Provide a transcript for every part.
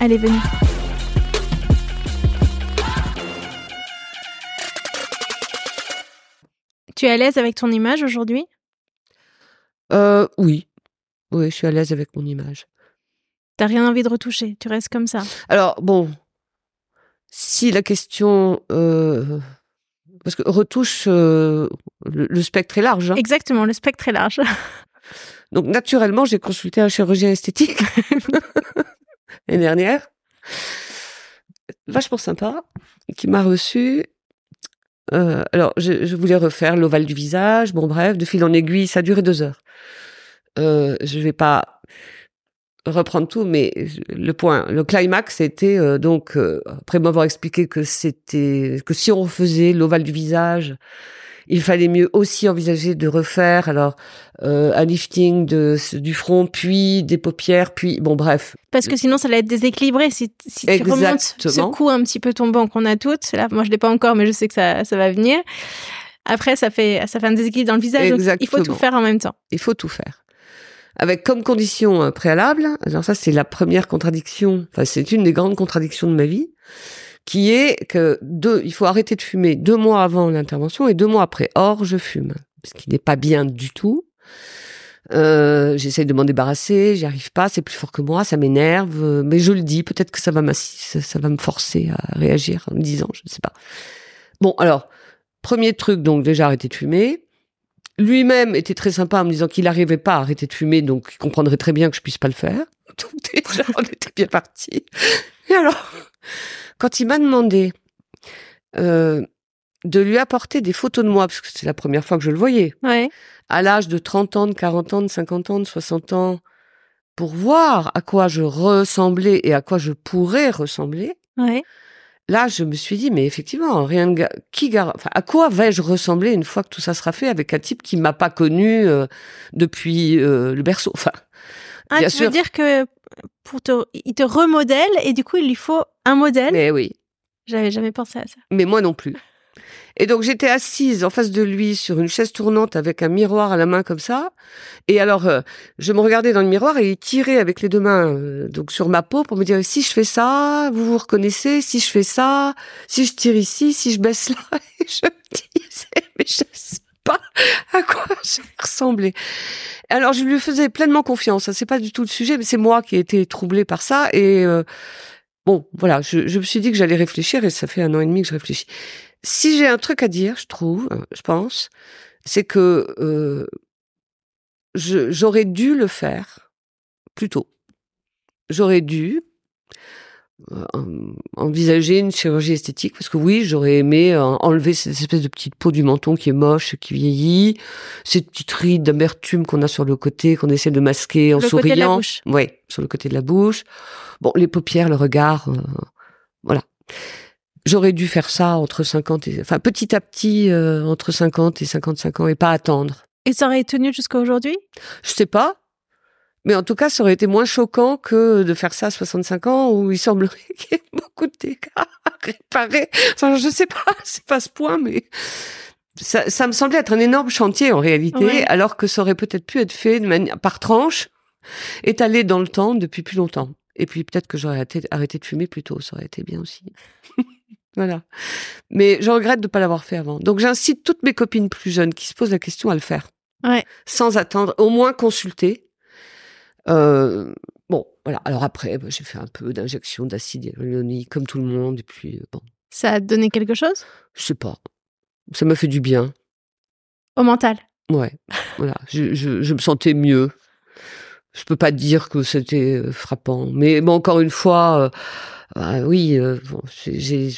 Allez, venez. Tu es à l'aise avec ton image aujourd'hui? Euh, oui. Oui, je suis à l'aise avec mon image. T'as rien envie de retoucher, tu restes comme ça? Alors, bon, si la question... euh, parce que retouche, euh, le, le spectre est large. hein. Exactement, le spectre est large. Donc, naturellement, j'ai consulté un chirurgien esthétique l'année dernière. Vachement sympa, qui m'a reçu. Euh, alors, je, voulais refaire l'ovale du visage. Bon, bref, de fil en aiguille, ça a duré deux heures. Euh, je vais pas reprendre tout, mais le point, le climax, c'était euh, donc euh, après m'avoir expliqué que c'était que si on refaisait l'ovale du visage, il fallait mieux aussi envisager de refaire alors euh, un lifting de, du front, puis des paupières, puis bon bref. Parce que sinon, ça allait être déséquilibré si, si tu remontes cou un petit peu tombant qu'on a toutes. Là, moi, je l'ai pas encore, mais je sais que ça, ça va venir. Après, ça fait, ça fait un déséquilibre dans le visage. donc il faut tout faire en même temps. Il faut tout faire. Avec comme condition euh, préalable, alors ça c'est la première contradiction, enfin c'est une des grandes contradictions de ma vie, qui est que deux, il faut arrêter de fumer deux mois avant l'intervention et deux mois après. Or, je fume, ce qui n'est pas bien du tout. Euh, J'essaie de m'en débarrasser, j'y arrive pas, c'est plus fort que moi, ça m'énerve, euh, mais je le dis, peut-être que ça va ça va me forcer à réagir en me disant, je ne sais pas. Bon, alors, premier truc, donc déjà arrêter de fumer. Lui-même était très sympa en me disant qu'il n'arrivait pas à arrêter de fumer, donc il comprendrait très bien que je puisse pas le faire. Donc déjà, on était bien parti. Et alors, quand il m'a demandé euh, de lui apporter des photos de moi, parce que c'est la première fois que je le voyais, Ouais. à l'âge de 30 ans, de 40 ans, de 50 ans, de 60 ans, pour voir à quoi je ressemblais et à quoi je pourrais ressembler, Ouais. là, je me suis dit, mais effectivement, rien de qui gar- enfin, à quoi vais-je ressembler une fois que tout ça sera fait avec un type qui m'a pas connu euh, depuis euh, le berceau? Enfin, Ah, Bien tu sûr. veux dire que pour te, il te remodèle et du coup, il lui faut un modèle. mais oui, J'avais jamais pensé à ça. mais moi non plus. Et donc j'étais assise en face de lui sur une chaise tournante avec un miroir à la main comme ça. Et alors euh, je me regardais dans le miroir et il tirait avec les deux mains euh, donc sur ma peau pour me dire si je fais ça, vous vous reconnaissez. Si je fais ça, si je tire ici, si je baisse là. Et je me disais mais je à quoi je vais ressembler. Alors je lui faisais pleinement confiance. Ça c'est pas du tout le sujet, mais c'est moi qui ai été troublée par ça et euh, Bon, voilà, je, me suis dit que j'allais réfléchir et ça fait un an et demi que je réfléchis. si j'ai un truc à dire, je trouve, je pense, c'est que euh, j'aurais dû le faire plus tôt. J'aurais dû envisager une chirurgie esthétique parce que oui, j'aurais aimé enlever cette espèce de petite peau du menton qui est moche, qui vieillit, cette petite ride d'amertume qu'on a sur le côté, qu'on essaie de masquer en souriant. Oui, sur le côté de la bouche. Bon, les paupières, le regard, voilà. J'aurais dû faire ça entre 50 et, enfin, petit à petit, euh, entre 50 et 55 ans et pas attendre. Et ça aurait tenu jusqu'à aujourd'hui? Je sais pas. Mais en tout cas, ça aurait été moins choquant que de faire ça à 65 ans où il semblerait qu'il y ait beaucoup de dégâts à réparer. Enfin, je sais pas, c'est pas ce point, mais ça, ça me semblait être un énorme chantier en réalité, alors que ça aurait peut-être pu être fait de manière, par tranche, étalé dans le temps depuis plus longtemps. Et puis peut-être que j'aurais arrêté, de fumer plus tôt, ça aurait été bien aussi. voilà. Mais je regrette de ne pas l'avoir fait avant. Donc j'incite toutes mes copines plus jeunes qui se posent la question à le faire. Ouais. Sans attendre, au moins consulter. Euh, bon, voilà. Alors après, bah, j'ai fait un peu d'injection d'acide hyaluronique comme tout le monde. Et puis, euh, bon. Ça a donné quelque chose? Je sais pas. Ça m'a fait du bien. Au mental? Ouais. voilà. Je, je, je me sentais mieux je peux pas dire que c'était frappant. Mais bon, encore une fois, euh, bah oui, euh, j'ai.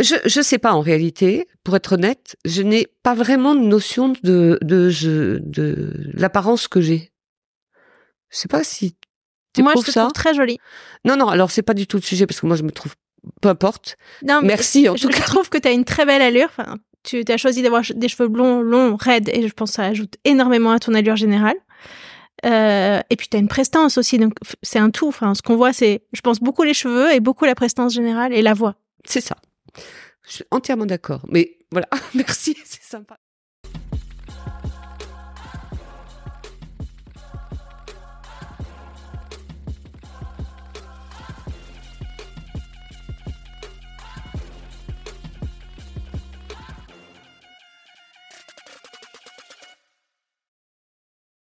Je je sais pas en réalité, pour être honnête, je n'ai pas vraiment de notion de de de, de l'apparence que j'ai. Je sais pas si tu moi, je te trouve très jolie. Non, non, alors c'est pas du tout le sujet parce que moi je me trouve peu importe. Non, Merci en je, tout je trouve que tu as une très belle allure. Enfin, tu as choisi d'avoir des cheveux blonds, longs, raides, et je pense que ça ajoute énormément à ton allure générale. Euh, et puis tu as une prestance aussi, donc c'est un tout. Enfin, ce qu'on voit, c'est, je pense, beaucoup les cheveux et beaucoup la prestance générale et la voix. C'est ça. Je suis entièrement d'accord. Mais voilà, merci, c'est sympa.